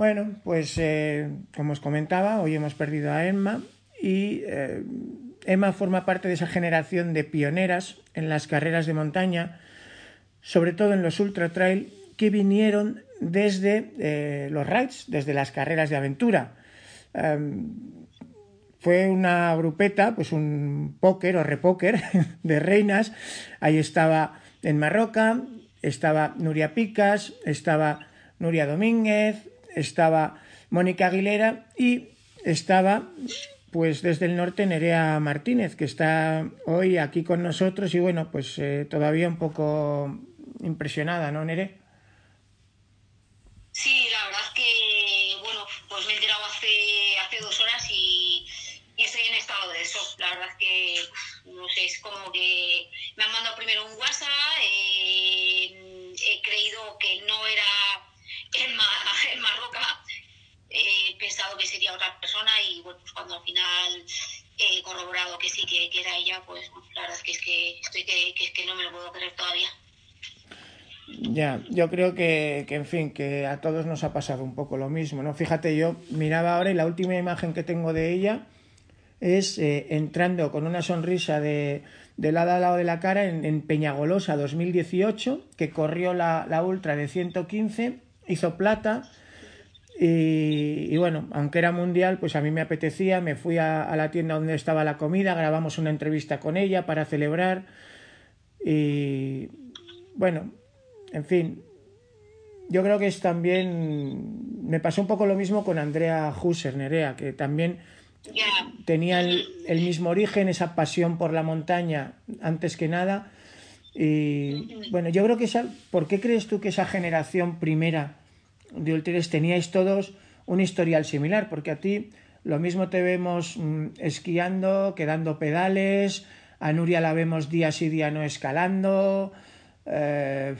Bueno, pues eh, como os comentaba, hoy hemos perdido a Emma y eh, Emma forma parte de esa generación de pioneras en las carreras de montaña, sobre todo en los ultra trail, que vinieron desde eh, los rides, desde las carreras de aventura. Em, fue una grupeta, pues un póker o repóker de reinas. Ahí estaba en Marroca, estaba Nuria Picas, estaba Nuria Domínguez, estaba Mónica Aguilera y estaba pues desde el norte Nerea Martínez, que está hoy aquí con nosotros y bueno, pues eh, todavía un poco impresionada, ¿no, Nere? Sí, la verdad es que, bueno, pues me he enterado hace, hace dos horas y, estoy en estado de shock. La verdad es que, no sé, es como que me han mandado primero un WhatsApp, eh, he creído que no era en, en Marroca, he que sería otra persona y bueno, pues cuando al final he corroborado que sí, que, era ella, pues la verdad es que, es estoy que, que, que no me lo puedo creer todavía. Ya, yo creo que, que, en fin, que a todos nos ha pasado un poco lo mismo, ¿no? Fíjate, yo miraba ahora y la última imagen que tengo de ella es eh, entrando con una sonrisa de, de lado a lado de la cara en, en Peñagolosa 2018, que corrió la, la ultra de 115, hizo plata, y, y, bueno, aunque era mundial, pues a mí me apetecía, me fui a, a, la tienda donde estaba la comida, grabamos una entrevista con ella para celebrar. Y bueno, en fin, yo creo que es también, me pasó un poco lo mismo con Andrea Husser, Nerea, que también tenía el, el, mismo origen, esa pasión por la montaña antes que nada. Y bueno, yo creo que esa, ¿por qué crees tú que esa generación primera de ultras teníais todos un historial similar, porque a ti lo mismo te vemos mmm, esquiando, quedando pedales, a Nuria la vemos día sí día no escalando, eh,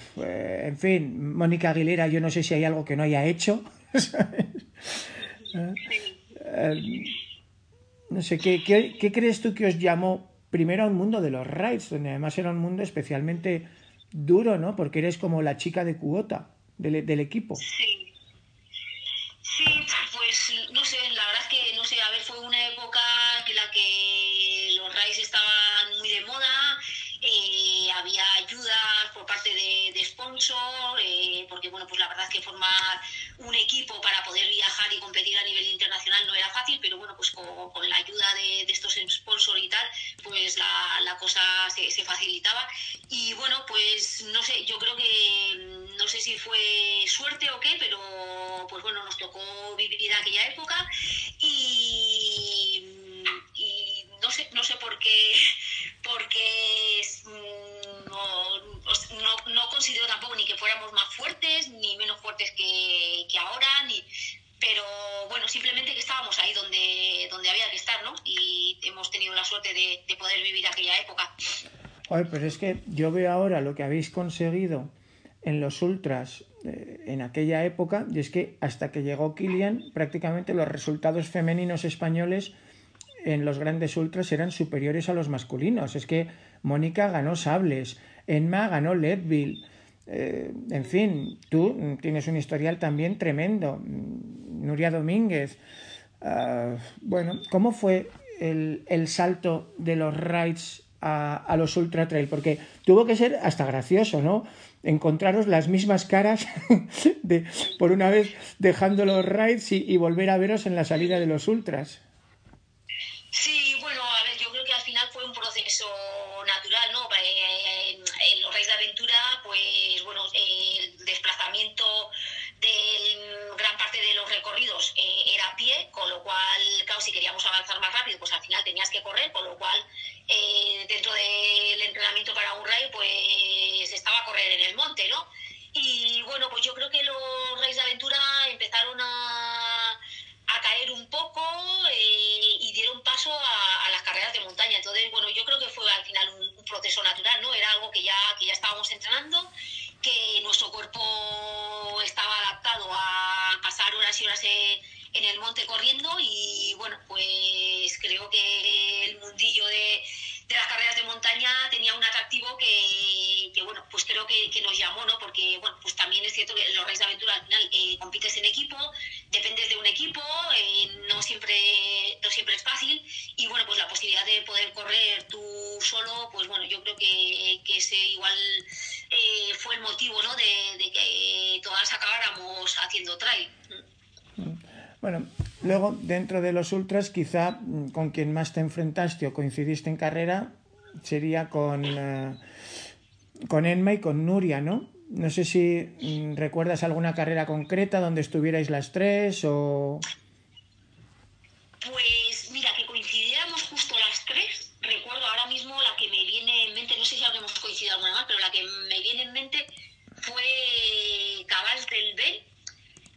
en fin, Mónica Aguilera yo no sé si hay algo que no haya hecho, eh, no sé, ¿qué, ¿qué, ¿qué crees tú que os llamó primero a un mundo de los rides, donde además era un mundo especialmente duro, ¿no? Porque eres como la chica de cuota del, del equipo. Sí, sponsor, eh, porque bueno, pues la verdad es que formar un equipo para poder viajar y competir a nivel internacional no era fácil, pero bueno, pues con, con la ayuda de, de, estos sponsors y tal, pues la, la cosa se, se, facilitaba. Y bueno, pues no sé, yo creo que no sé si fue suerte o qué, pero pues bueno, nos tocó vivir aquella época y, y no sé, no sé por qué, porque no, no, no, considero tampoco ni que fuéramos más fuertes, ni menos fuertes que, ahora, ni, pero bueno, simplemente que estábamos ahí donde, donde había que estar, ¿no? Y hemos tenido la suerte de, de poder vivir aquella época. Oye, pero es que yo veo ahora lo que habéis conseguido en los ultras eh, en aquella época y es que hasta que llegó Kilian prácticamente los resultados femeninos españoles en los grandes ultras eran superiores a los masculinos. Es que Mónica ganó sables, Enma ganó Leadville. Eh, en fin, tú tienes un historial también tremendo. Nuria Domínguez. Uh, bueno, ¿cómo fue el, salto de los rides a, los ultra trail? Porque tuvo que ser hasta gracioso, ¿no? encontraros las mismas caras de, por una vez dejando los rides y, volver a veros en la salida de los ultras. Sí, bueno, a ver, yo creo que al final fue un proceso natural, ¿no? Eh, en los raids de aventura, pues bueno, el desplazamiento de gran parte de los recorridos eh, era a pie, con lo cual, claro, si queríamos avanzar más rápido, pues al final tenías que correr, con lo cual eh, dentro del entrenamiento para un raid, pues estaba a correr en el monte, ¿no? Y bueno, pues yo creo que los raids de aventura empezaron a, a caer un poco eh, y dieron paso a, a, las carreras de montaña. Entonces, bueno, yo creo que fue al final un, proceso natural, ¿no? Era algo que ya, que ya estábamos entrenando que nuestro cuerpo estaba adaptado a pasar horas y horas en el monte corriendo y bueno, pues creo que el mundillo de, de las carreras de montaña tenía un atractivo que, que bueno, pues creo que, que, nos llamó, ¿no? Porque, bueno, pues también es cierto que los Reyes de Aventura al final eh, compites en equipo, dependes de un equipo, eh, no, siempre, no siempre es fácil y bueno, pues la posibilidad de poder correr tú solo, pues bueno, yo creo que, que ese igual eh, fue el motivo ¿no? de, que todas acabáramos haciendo trail. Bueno, luego dentro de los ultras quizá mm, con quien más te enfrentaste o coincidiste en carrera sería con, eh, con Enma y con Nuria, ¿no? No sé si mm, recuerdas alguna carrera concreta donde estuvierais las tres o... Pues mira, que coincidiéramos justo las tres. Recuerdo ahora mismo la que me viene en mente, no sé si habremos coincidido alguna más, pero la que me viene en mente fue Cabals del B,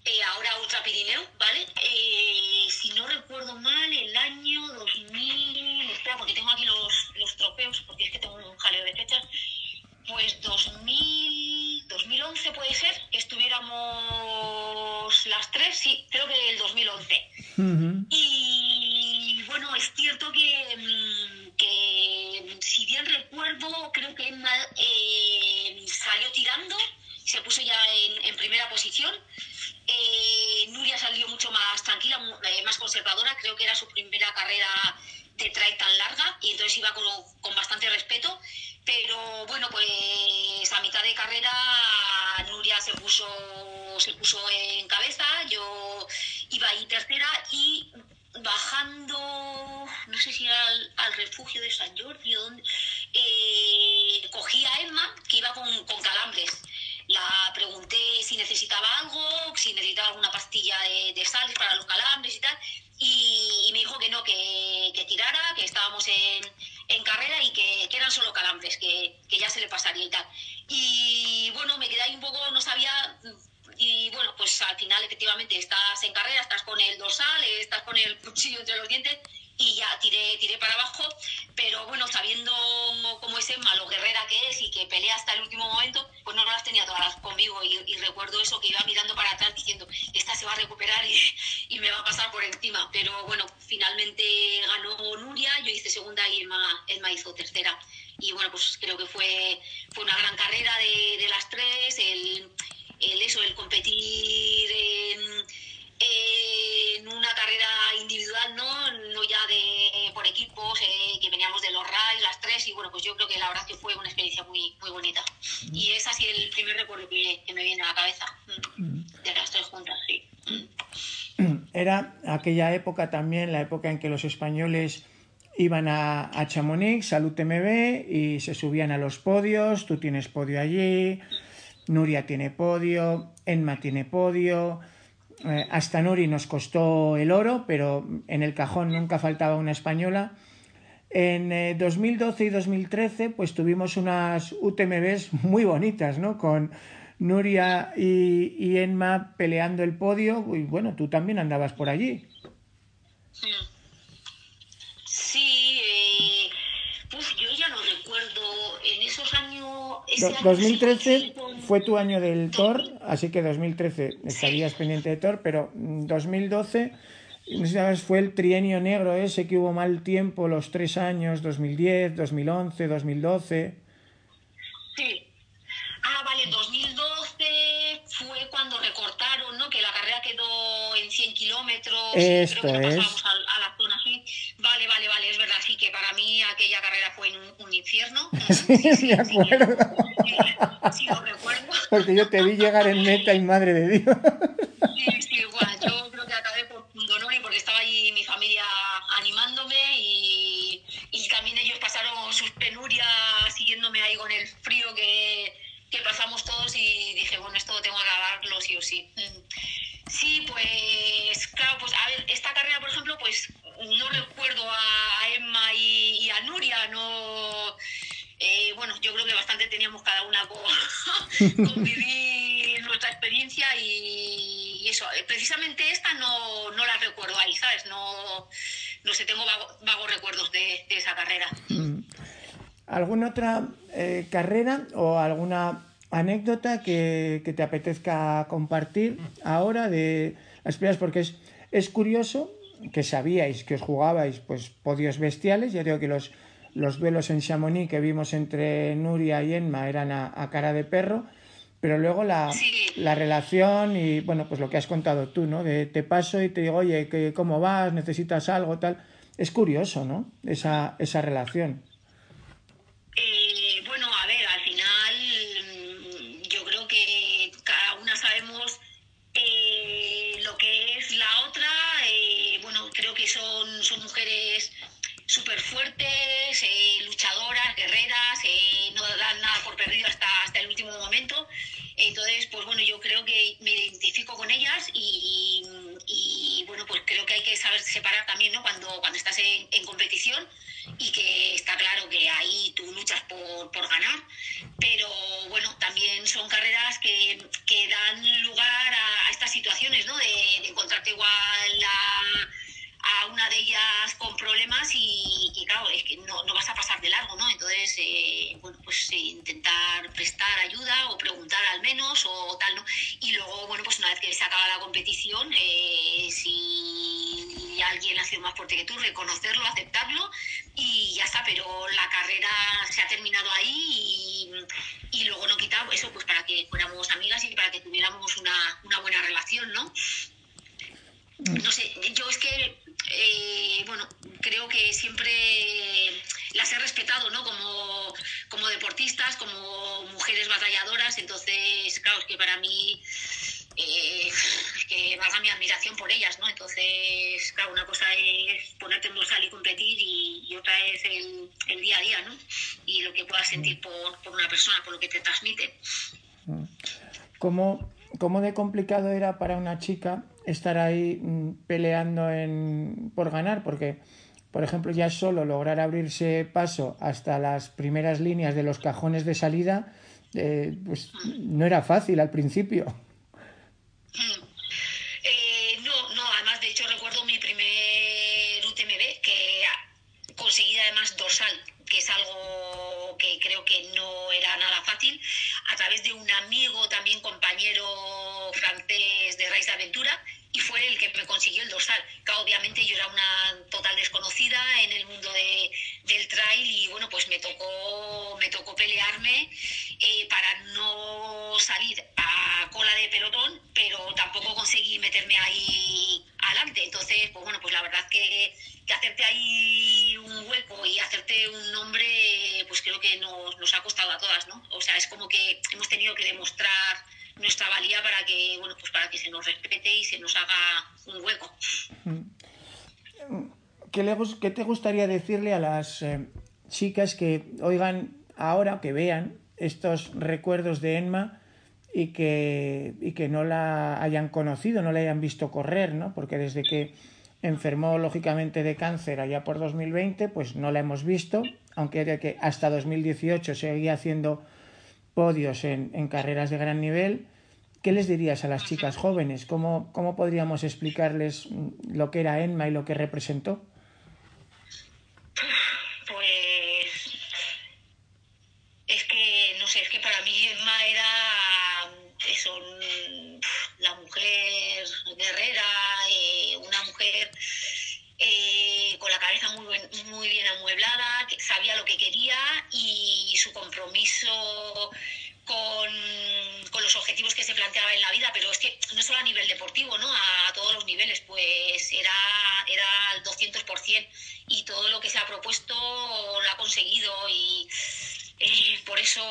eh, ahora Ultra Pirineo, ¿vale? Eh, si no recuerdo mal, el año 2000, espera, porque tengo aquí los, los trofeos, porque es que tengo un jaleo de fechas, pues 2000, 2011 puede ser, que estuviéramos las tres, sí, creo que el 2011. Uh -huh. Y bueno, es cierto que, mm, que, si bien recuerdo, creo que Emma eh, salió tirando, se puso ya en, en primera posición. Eh, Nuria salió mucho más tranquila, eh, más conservadora, creo que era su primera carrera de trail tan larga y entonces iba con, con bastante respeto. Pero bueno, pues a mitad de carrera Nuria se puso, se puso en cabeza, yo iba ahí tercera y bajando, no sé si era al, refugio de San Jordi o dónde, eh, cogí a Emma que iba con, con calambres. La pregunté si necesitaba algo, si necesitaba alguna pastilla de, sal para los calambres y tal, y, y me dijo que no, que, que, tirara, que estábamos en, en carrera y que, que, eran solo calambres, que, que ya se le pasaría y tal. Y bueno, me quedé ahí un poco, no sabía, y bueno, pues al final efectivamente estás en carrera, estás con el dorsal, estás con el cuchillo entre los dientes y ya tiré, tiré para abajo, pero bueno, sabiendo cómo es Emma, lo guerrera que es y que pelea hasta el último momento, pues no, no las tenía todas conmigo y, y, recuerdo eso, que iba mirando para atrás diciendo, esta se va a recuperar y, y, me va a pasar por encima, pero bueno, finalmente ganó Nuria, yo hice segunda y Emma, Emma hizo tercera. Y bueno, pues creo que fue, fue una gran carrera de, de las tres, el, el eso, el competir en en una carrera individual, ¿no? No ya de por equipos, eh, que veníamos de los RAI, las tres, y bueno, pues yo creo que la verdad que fue una experiencia muy, muy bonita. Y es así el primer recuerdo que, que me viene a la cabeza, de las tres juntas, sí. Era aquella época también, la época en que los españoles iban a, a Chamonix, Salud MB, y se subían a los podios, tú tienes podio allí, Nuria tiene podio, Enma tiene podio, eh, hasta Nuri nos costó el oro, pero en el cajón nunca faltaba una española. En eh, 2012 y 2013 pues tuvimos unas UTMBs muy bonitas, ¿no? Con Nuria y, y Enma peleando el podio y bueno, tú también andabas por allí. Sí, eh, pues yo ya no recuerdo en esos años... Ese Do, 2013 año fue tu año del Thor, así que 2013 estarías sí. pendiente de Thor, pero 2012 no sé sabes, fue el trienio negro ese que hubo mal tiempo los tres años, 2010, 2011, 2012. Sí. Ah, vale, 2012 fue cuando recortaron, ¿no? Que la carrera quedó en 100 kilómetros. Esto creo que es. pasamos a, a, la zona así. Vale, vale, vale, es verdad, sí que para mí aquella carrera fue un, un infierno. sí, sí, me acuerdo. Sí, sí, lo recuerdo. Porque yo te vi llegar en meta y madre de Dios. Sí, sí, igual. Yo creo que acabé por punto no y porque estaba ahí mi familia animándome y, y también ellos pasaron sus penurias siguiéndome ahí con el frío que, que pasamos todos y dije, bueno, esto tengo que acabarlo sí o sí. Sí, pues claro, pues a ver, esta carrera, por ejemplo, pues no recuerdo a Emma y, y a Nuria, no... Eh, bueno, yo creo que bastante teníamos cada una con, con vivir nuestra experiencia y, y, eso. Precisamente esta no, no la recuerdo ahí, ¿sabes? No, no sé, tengo vago, vagos recuerdos de, de, esa carrera. ¿Alguna otra eh, carrera o alguna anécdota que, que, te apetezca compartir ahora de las primeras? Porque es, es curioso que sabíais que os jugabais pues podios bestiales, ya digo que los los duelos en Chamonix que vimos entre Nuria y Enma eran a, a cara de perro, pero luego la, sí. la, relación y bueno, pues lo que has contado tú, ¿no? De te paso y te digo, oye, que, ¿cómo vas? ¿Necesitas algo? Tal. Es curioso, ¿no? Esa, esa relación. Yo creo que me identifico con ellas y, bueno, pues creo que hay que saber separar también, ¿no? Cuando, cuando estás en, competición y que está claro que ahí tú luchas por, por ganar, pero bueno, también son carreras que, que dan lugar a, estas situaciones, ¿no? De, encontrarte igual a ellas con problemas y, claro, es que no, no, vas a pasar de largo, ¿no? Entonces, eh, bueno, pues eh, intentar prestar ayuda o preguntar al menos o tal, ¿no? Y luego, bueno, pues una vez que se acaba la competición, eh, si alguien ha sido más fuerte que tú, reconocerlo, aceptarlo y ya está, pero la carrera se ha terminado ahí y, luego no quita eso pues para que fuéramos amigas y para que tuviéramos una, una buena relación, ¿no? No sé, yo es que, eh, bueno, creo que siempre las he respetado, ¿no? Como, como deportistas, como mujeres batalladoras, entonces, claro, es que para mí, eh, que valga mi admiración por ellas, ¿no? Entonces, claro, una cosa es ponerte en dorsal y competir y, otra es el, el, día a día, ¿no? Y lo que puedas sentir por, por una persona, por lo que te transmite. ¿Cómo, ¿Cómo de complicado era para una chica estar ahí mm, peleando en, por ganar, porque, por ejemplo, ya solo lograr abrirse paso hasta las primeras líneas de los cajones de salida, eh, pues no era fácil al principio. Eh, no, no, además, de hecho, recuerdo mi primer UTMB, que conseguí además dorsal, que es algo que creo que no era nada fácil, a través de un amigo, también compañero francés de Raíz de Aventura, y fue el que me consiguió el dorsal. Que obviamente yo era una total desconocida en el mundo de, del trail y bueno, pues me tocó, me tocó pelearme eh, para no salir a cola de pelotón, pero tampoco conseguí meterme ahí adelante. Entonces, pues bueno, pues la verdad que hacerte ahí un hueco y hacerte un nombre, pues creo que nos, nos ha costado a todas, ¿no? O sea, es como que hemos tenido que demostrar nuestra valía para que bueno pues para que se nos respete y se nos haga un hueco. ¿Qué, le, qué te gustaría decirle a las eh, chicas que oigan ahora, que vean estos recuerdos de Enma y que, y que no la hayan conocido, no la hayan visto correr, ¿no? Porque desde que enfermó lógicamente de cáncer allá por 2020, pues no la hemos visto, aunque que hasta 2018 seguía haciendo podios en, carreras de gran nivel. ¿Qué les dirías a las chicas jóvenes? ¿Cómo, ¿Cómo podríamos explicarles lo que era Enma y lo que representó? Pues es que, no sé, es que para mí Enma era eso, la mujer guerrera, eh, con la cabeza muy, bien amueblada, sabía lo que quería y su compromiso con, los objetivos que se planteaba en la vida, pero es que no solo a nivel deportivo, ¿no? A, todos los niveles, pues era, era al 200% y todo lo que se ha propuesto lo ha conseguido y por eso,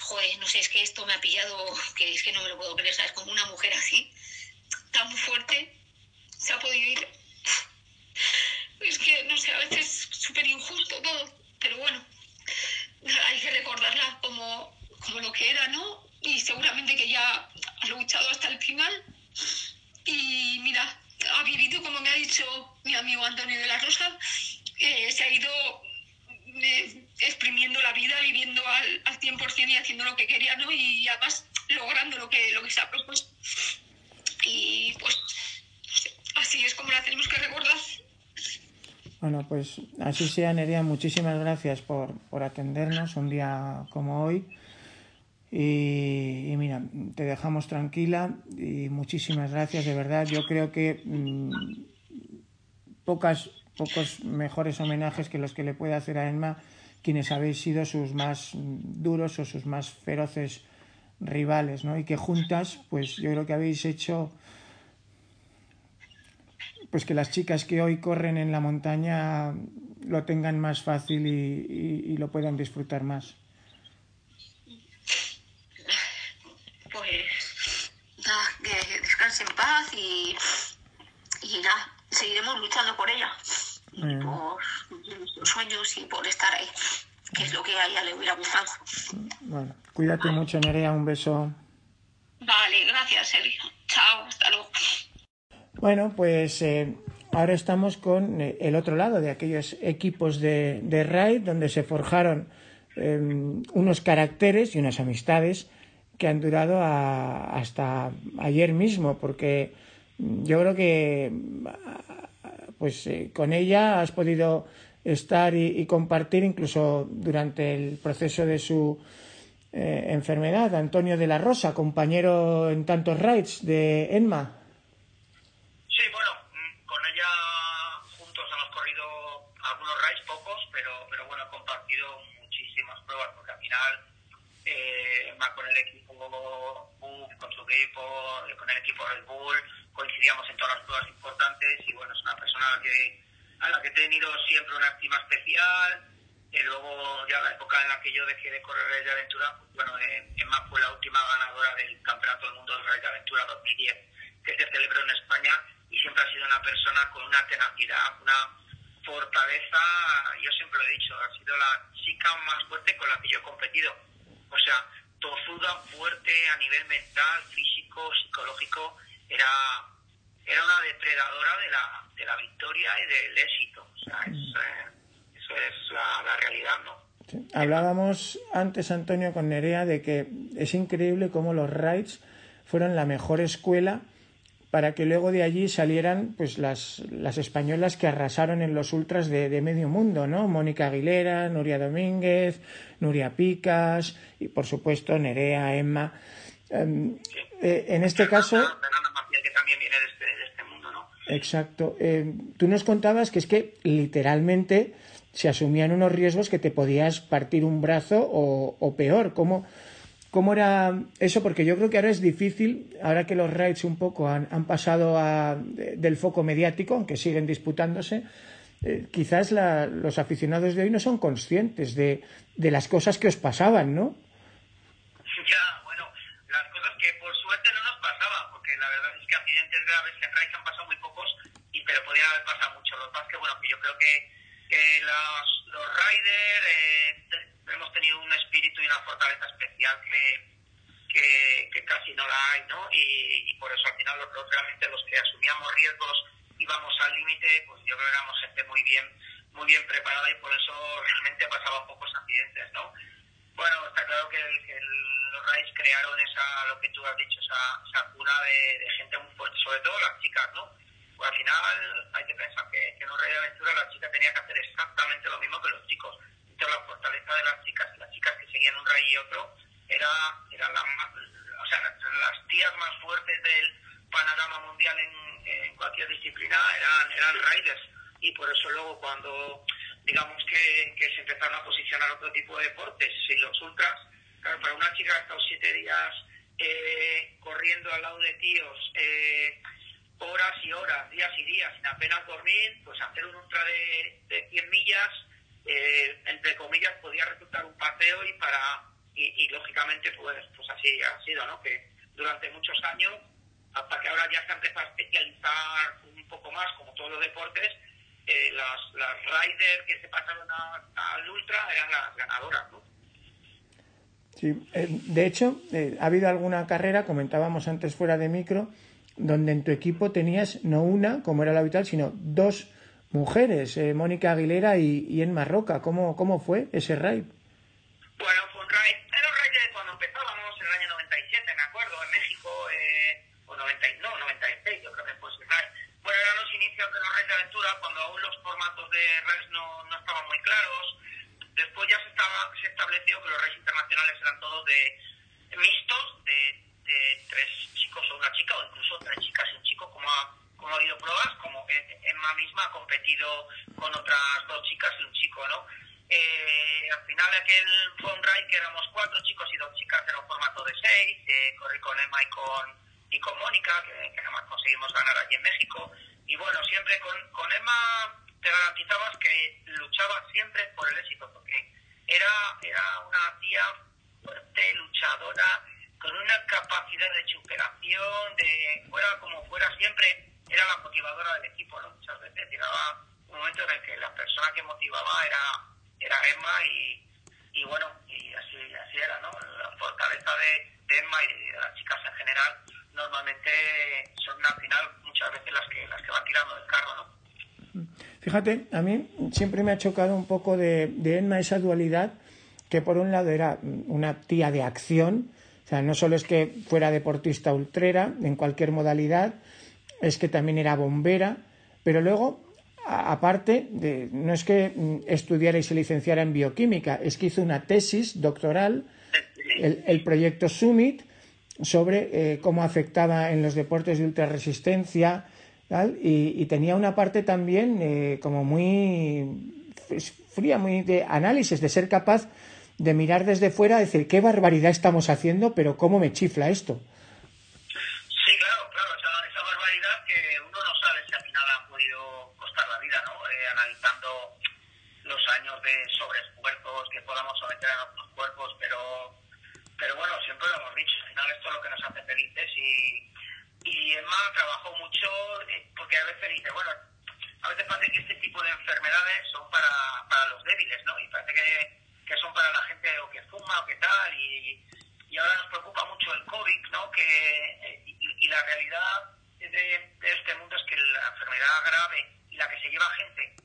joder, no sé, es que esto me ha pillado, que es que no me lo puedo creer, ¿sabes? Como una mujer así, tan fuerte, se ha podido ir es que, no sé, a veces es súper injusto todo, pero bueno, hay que recordarla como, como lo que era, ¿no? Y seguramente que ya ha luchado hasta el final. Y mira, ha vivido, como me ha dicho mi amigo Antonio de la Rosa, eh, se ha ido eh, exprimiendo la vida, viviendo al, al 100% y haciendo lo que quería, ¿no? Y además logrando lo que, lo que se ha propuesto. Y pues tenemos que. Bueno, pues así sea, Nerea. Muchísimas gracias por, por atendernos un día como hoy. Y, mira, te dejamos tranquila y muchísimas gracias, de verdad. Yo creo que mmm, pocas, pocos mejores homenajes que los que le puede hacer a Emma quienes habéis sido sus más duros o sus más feroces rivales, ¿no? Y que juntas, pues yo creo que habéis hecho pues que las chicas que hoy corren en la montaña lo tengan más fácil y, y, y lo puedan disfrutar más. Pues nada, que descanse en paz y, y nada, seguiremos luchando por ella. Y por, nuestros sueños y por estar ahí, que es lo que a ella le hubiera gustado. Bueno, cuídate mucho, Nerea, un beso. Vale, gracias, Sergio. Chao, hasta luego. Bueno, pues eh, ahora estamos con eh, el otro lado de aquellos equipos de, de RAID donde se forjaron em, unos caracteres y unas amistades que han durado hasta ayer mismo, porque yo creo que pues eh, con ella has podido estar y, compartir incluso durante el proceso de su enfermedad. Antonio de la Rosa, compañero en tantos raids de Enma. Con el equipo Red Bull, coincidíamos en todas las pruebas importantes y bueno, es una persona a la que, a la que he tenido siempre una estima especial. Y luego ya la época en la que yo dejé de correr de aventura, pues, bueno, eh, Emma fue la última ganadora del Campeonato del Mundo de de Aventura 2010 que se celebró en España y siempre ha sido una persona con una tenacidad, una fortaleza, yo siempre lo he dicho, ha sido la chica más fuerte con la que yo he competido. O sea, tozuda, fuerte a nivel mental, físico, psicológico, era, era una depredadora de la, de la victoria y del éxito. O sea, eh, eso es la, la realidad, ¿no? Hablábamos antes, Antonio, con Nerea, de que es increíble cómo los raids fueron la mejor escuela para que luego de allí salieran pues las, las españolas que arrasaron en los ultras de, de, medio mundo, ¿no? Mónica Aguilera, Nuria Domínguez, Nuria Picas y por supuesto Nerea, Emma. Um, eh, en este caso... que también viene de este, de este mundo, ¿no? Exacto. Eh, tú nos contabas que es que literalmente se asumían unos riesgos que te podías partir un brazo o, o peor. ¿Cómo, ¿Cómo era eso? Porque yo creo que ahora es difícil, ahora que los raids un poco han, han pasado a, de, del foco mediático, aunque siguen disputándose, eh, quizás la, los aficionados de hoy no son conscientes de, de, las cosas que os pasaban, ¿no? Ya, bueno, las cosas que por suerte no nos pasaban, porque la verdad es que accidentes graves en raids han pasado muy pocos, y, pero podrían haber pasado mucho. Lo que pasa es que, bueno, que yo creo que, que los, los riders... Eh, hemos tenido un espíritu y una fortaleza especial que, que, que casi no la hay, ¿no? Y, y, por eso al final los, realmente los que asumíamos riesgos íbamos al límite, pues yo creo que éramos gente muy bien, muy bien preparada y por eso realmente pasaban pocos accidentes, ¿no? Bueno, está claro que, el, que el, los RAIs crearon esa, lo que tú has dicho, esa, esa cuna de, de, gente muy fuerte, sobre todo las chicas, ¿no? Pues al final hay que pensar que, que en un rey de aventura la chica tenía que hacer exactamente lo mismo que los chicos la fortaleza de las chicas, las chicas que seguían un rey y otro, era, era las tías más fuertes del panorama mundial en, cualquier disciplina eran, eran riders. Y por eso luego cuando digamos que, que se empezaron a posicionar otro tipo de deportes, y los ultras, para una chica que ha estado siete días eh, corriendo al lado de tíos, eh, horas y horas, días y días, sin apenas dormir, pues hacer un ultra de, de 100 millas eh, entre comillas, podía resultar un paseo y para y, lógicamente pues pues así ha sido, ¿no? Que durante muchos años, hasta que ahora ya se ha empezado a especializar un poco más, como todos los deportes, eh, las, las riders que se pasaron al ultra eran las ganadoras, ¿no? Sí, eh, de hecho, eh, ha habido alguna carrera, comentábamos antes fuera de micro, donde en tu equipo tenías no una, como era lo habitual, sino dos mujeres, eh, Mónica Aguilera y, y en Marroca. ¿Cómo, ¿Cómo fue ese raid? Bueno, fue un raid, era un raid de cuando empezábamos en el año 97, me acuerdo, en México, eh, o 90, no, 96, yo creo que fue ese raid. Bueno, eran los inicios de los raids de aventura, cuando aún los formatos de raids no, no estaban muy claros. Después ya se, estaba, se estableció que los raids internacionales eran todos de mixtos, de, de tres chicos o una chica, o incluso tres chicas y un chico, como a como ha habido pruebas, como Emma misma ha competido con otras dos chicas y un chico, ¿no? Eh, al final aquel fue un ride que éramos cuatro chicos y dos chicas, era un formato de seis, eh, corrí con Emma y con, y con Mónica, que, que además conseguimos ganar allí en México. Y bueno, siempre con, con Emma te garantizabas que luchaba siempre por el éxito, porque era, era una tía fuerte, luchadora, con una capacidad de superación, de fuera como fuera siempre, era la motivadora del equipo, ¿no? Muchas veces llegaba un momento en el que la persona que motivaba era, era Emma y, y bueno, y así, así era, ¿no? La fortaleza de, Emma y de las chicas en general normalmente son al final muchas veces las que, las que van tirando del carro, ¿no? Fíjate, a mí siempre me ha chocado un poco de, de Emma esa dualidad que por un lado era una tía de acción, o sea, no solo es que fuera deportista ultrera en cualquier modalidad, es que también era bombera, pero luego, aparte, de, no es que estudiara y se licenciara en bioquímica, es que hizo una tesis doctoral, el, el proyecto Summit, sobre eh, cómo afectaba en los deportes de ultrarresistencia ¿tal? Y, y tenía una parte también eh, como muy fría, muy de análisis, de ser capaz de mirar desde fuera, decir qué barbaridad estamos haciendo, pero cómo me chifla esto. Sí, claro, claro, esa, esa barbaridad que uno no sabe si al final ha podido costar la vida, ¿no? Los años de sobreesfuerzos que podamos someter a nuestros cuerpos, pero, pero bueno, siempre lo hemos dicho, al final esto es lo que nos hace felices y, y Emma trabajó mucho eh, porque a veces dice, bueno, a veces parece que este tipo de enfermedades son para, para los débiles, ¿no? Y parece que que son para la gente o que fuma o que tal, y, y ahora nos preocupa mucho el COVID, ¿no? Que, y, y la realidad de, de, este mundo es que la enfermedad grave y la que se lleva gente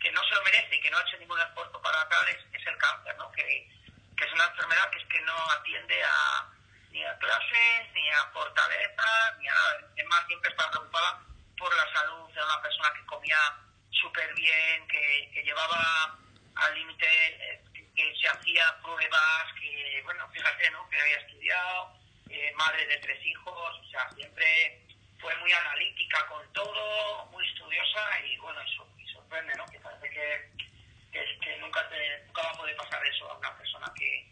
que no se lo merece y que no ha hecho ningún esfuerzo para tal es, es el cáncer, ¿no? Que, que, es una enfermedad que es que no atiende a ni a clases, ni a fortaleza, ni a nada. Es más, siempre está preocupada por la salud de una persona que comía súper bien, que, que llevaba al límite eh, que se hacía pruebas, que, bueno, fíjate, ¿no? Que había estudiado, eh, madre de tres hijos, o sea, siempre fue muy analítica con todo, muy estudiosa y, bueno, eso sorprende, ¿no? Que parece que, que, que nunca, te, nunca va a poder pasar eso a una persona que,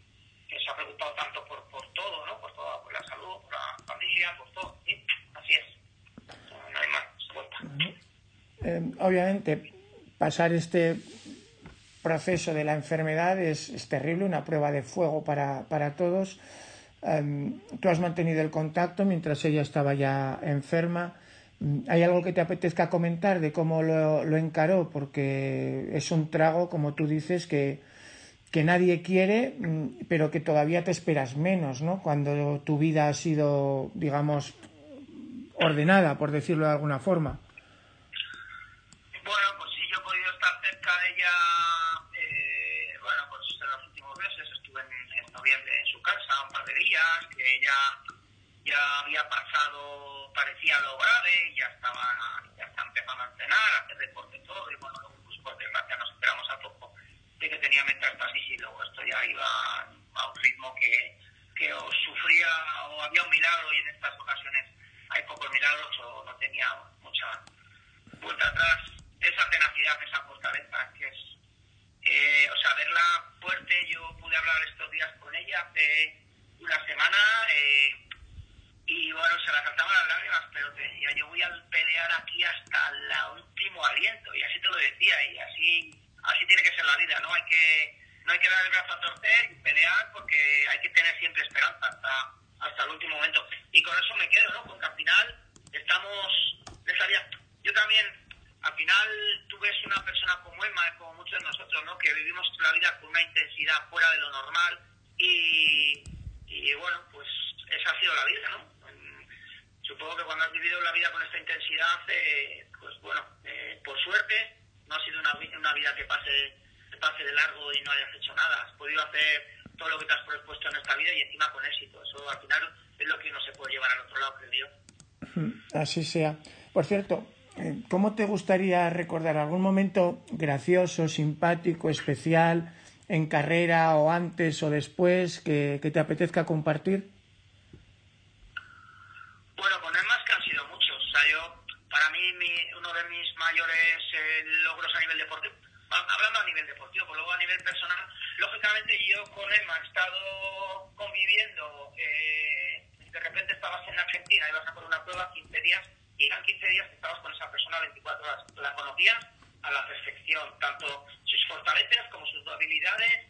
que se ha preocupado tanto por, por todo, ¿no? Por, toda, por la salud, por la familia, por todo. ¿sí? Así es. No, hay más vuelta. Eh, obviamente, pasar este proceso de la enfermedad es, es terrible, una prueba de fuego para, para todos. Um, tú has mantenido el contacto mientras ella estaba ya enferma. ¿Hay algo que te apetezca comentar de cómo lo, lo encaró? Porque es un trago, como tú dices, que, que nadie quiere, pero que todavía te esperas menos, ¿no? Cuando tu vida ha sido, digamos, ordenada, por decirlo de alguna forma. Bueno, pues sí, yo he podido estar cerca de ella eh, bueno, pues en los últimos meses estuve en, noviembre en su casa un par de días, que ella ya había pasado, parecía lo grave, ya estaba, ya está empezando a entrenar, a hacer deporte todo, y bueno, pues por desgracia nos esperamos a poco de que tenía metástasis y luego esto ya iba a un ritmo que, que o sufría o había un milagro y en estas ocasiones hay pocos milagros o no tenía mucha vuelta atrás. Esa tenacidad, esa fortaleza que es eh, o sea, verla fuerte, yo pude hablar estos días con ella hace una semana eh, y bueno, se la cantaban las lágrimas, pero te decía, yo voy a pelear aquí hasta el último aliento y así te lo decía y así así tiene que ser la vida, ¿no? Hay que no hay que dar el brazo a torcer y pelear porque hay que tener siempre esperanza hasta, hasta el último momento. Y con eso me quedo, ¿no? Porque al final estamos, yo también al final tú ves una persona como Emma, como muchos de nosotros, ¿no? Que vivimos la vida con una intensidad fuera de lo normal y, y bueno, pues esa ha sido la vida, ¿no? Supongo que cuando has vivido la vida con esta intensidad, eh, pues bueno, eh, por suerte no ha sido una, una vida que pase, que pase de largo y no hayas hecho nada. Has podido hacer todo lo que te has propuesto en esta vida y encima con éxito. Eso al final es lo que uno se puede llevar al otro lado, creo yo. Así sea. Por cierto, ¿Cómo te gustaría recordar algún momento gracioso, simpático, especial en carrera o antes o después que, que te apetezca compartir? Bueno, con más que han sido muchos. O sea, yo, para mí, mi, uno de mis mayores eh, logros a nivel deportivo, hablando a nivel deportivo, pero luego a nivel personal, lógicamente yo con Emma he estado conviviendo, eh, de repente estabas en Argentina, ibas a por una prueba 15 días y eran 15 días que estabas con esa persona 24 horas. La conocías a la perfección, tanto sus fortalezas como sus habilidades,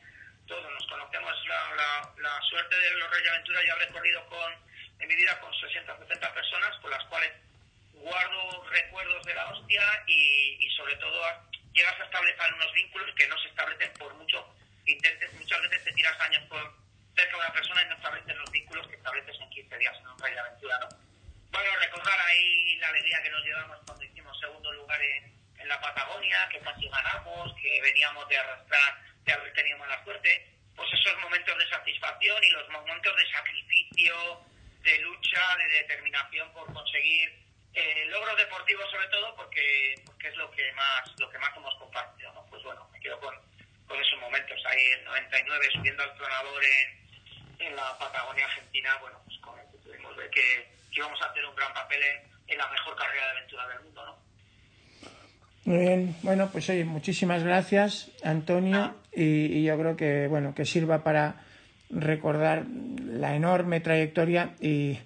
todos nos conocemos. La, la, la suerte de los Reyes Aventura ya he recorrido con, en mi vida con 60 70 personas con las cuales guardo recuerdos de la hostia y, y sobre todo llegas a establecer unos vínculos que no se establecen por mucho intentes, muchas veces te tiras años por cerca de una persona y no estableces los vínculos que estableces en 15 días en un rey de aventura, ¿no? Bueno, recordar ahí la alegría que nos llevamos cuando hicimos segundo lugar en, en la Patagonia, que casi ganamos, que veníamos de arrastrar, de haber tenido mala suerte, pues esos momentos de satisfacción y los momentos de sacrificio, de lucha, de determinación por conseguir eh, logros deportivos sobre todo, porque, porque es lo que más lo que más hemos compartido, ¿no? Pues bueno, me quedo con, con esos momentos ahí en 99 subiendo al tronador en, en la Patagonia Argentina, bueno, pues con el que tuvimos ver que, que íbamos a hacer un gran papel en, en la mejor carrera de aventura del mundo, ¿no? Muy bien, bueno, pues oye, muchísimas gracias, Antonio, y, y, yo creo que bueno que sirva para recordar la enorme trayectoria y,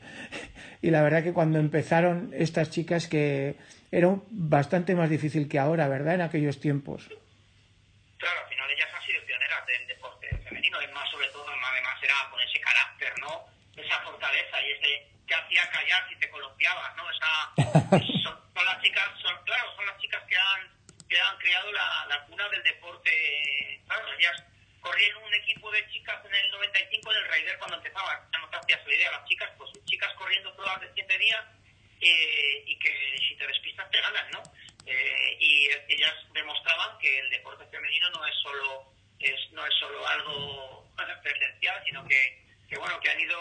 y la verdad que cuando empezaron estas chicas que era bastante más difícil que ahora, ¿verdad? En aquellos tiempos. Claro, al final ellas han sido pioneras del deporte femenino, es más sobre todo, además era con ese carácter, ¿no? Esa fortaleza y ese que hacía callar si te columpiabas, ¿no? Esa, son, son, las chicas, son, claro, son las chicas que han, que han creado la, la cuna del deporte, claro, ellas corrieron un equipo de chicas en el 95 en el Raider cuando empezaba, ya no te hacías la idea, las chicas, pues chicas corriendo todas de 7 días eh, y que si te despistas te ganan, ¿no? Eh, y ellas demostraban que el deporte femenino no es solo es, no es solo algo presencial, sino que, que bueno que han ido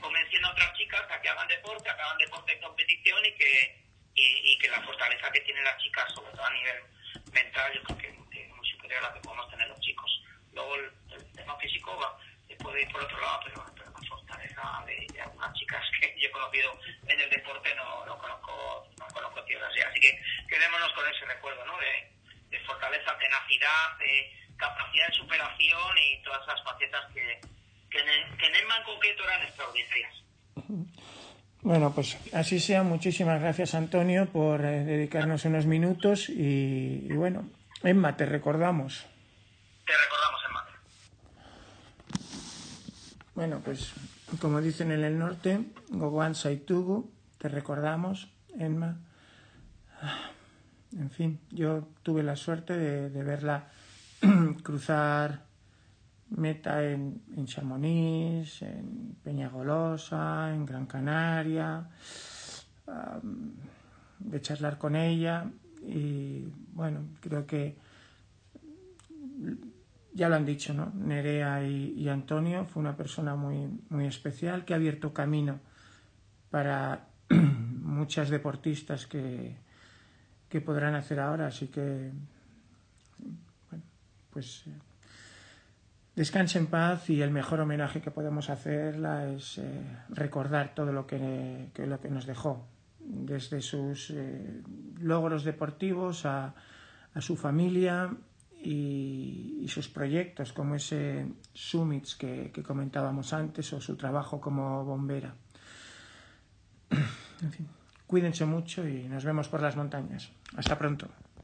convenciendo a otras chicas a que hagan deporte, a que hagan deporte en competición y que y, y que la fortaleza que tienen las chicas, sobre todo a nivel mental, yo creo que, que es muy superior a la que podemos tener los chicos. Luego el, el tema físico va, puede ir por otro lado, pero, pero la fortaleza de, de, algunas chicas que yo he conocido en el deporte no, no conozco no conozco tierras ya. Así que quedémonos con ese recuerdo, ¿no? De, de fortaleza, tenacidad, de capacidad de superación y todas esas facetas que, que, en, que en EMMA en concreto eran extraordinarias. Bueno, pues así sea. Muchísimas gracias, Antonio, por eh, dedicarnos unos minutos. Y, y, bueno, Emma, te recordamos. Te recordamos, Emma. Bueno, pues como dicen en el norte, Gowan Saitugu, te recordamos, Emma. En fin, yo tuve la suerte de, verla cruzar meta en, en, Chamonix, en Peñagolosa, en Gran Canaria, de charlar con ella y bueno, creo que ya lo han dicho, ¿no? Nerea y, Antonio fue una persona muy, muy especial que ha abierto camino para muchas deportistas que, que podrán hacer ahora, así que bueno, pues descanse en paz y el mejor homenaje que podemos hacerla es eh, recordar todo lo que, que, lo que nos dejó, desde sus eh, logros deportivos a, a su familia y, sus proyectos, como ese Summits que, que, comentábamos antes o su trabajo como bombera. En fin, cuídense mucho y nos vemos por las montañas. Hasta pronto.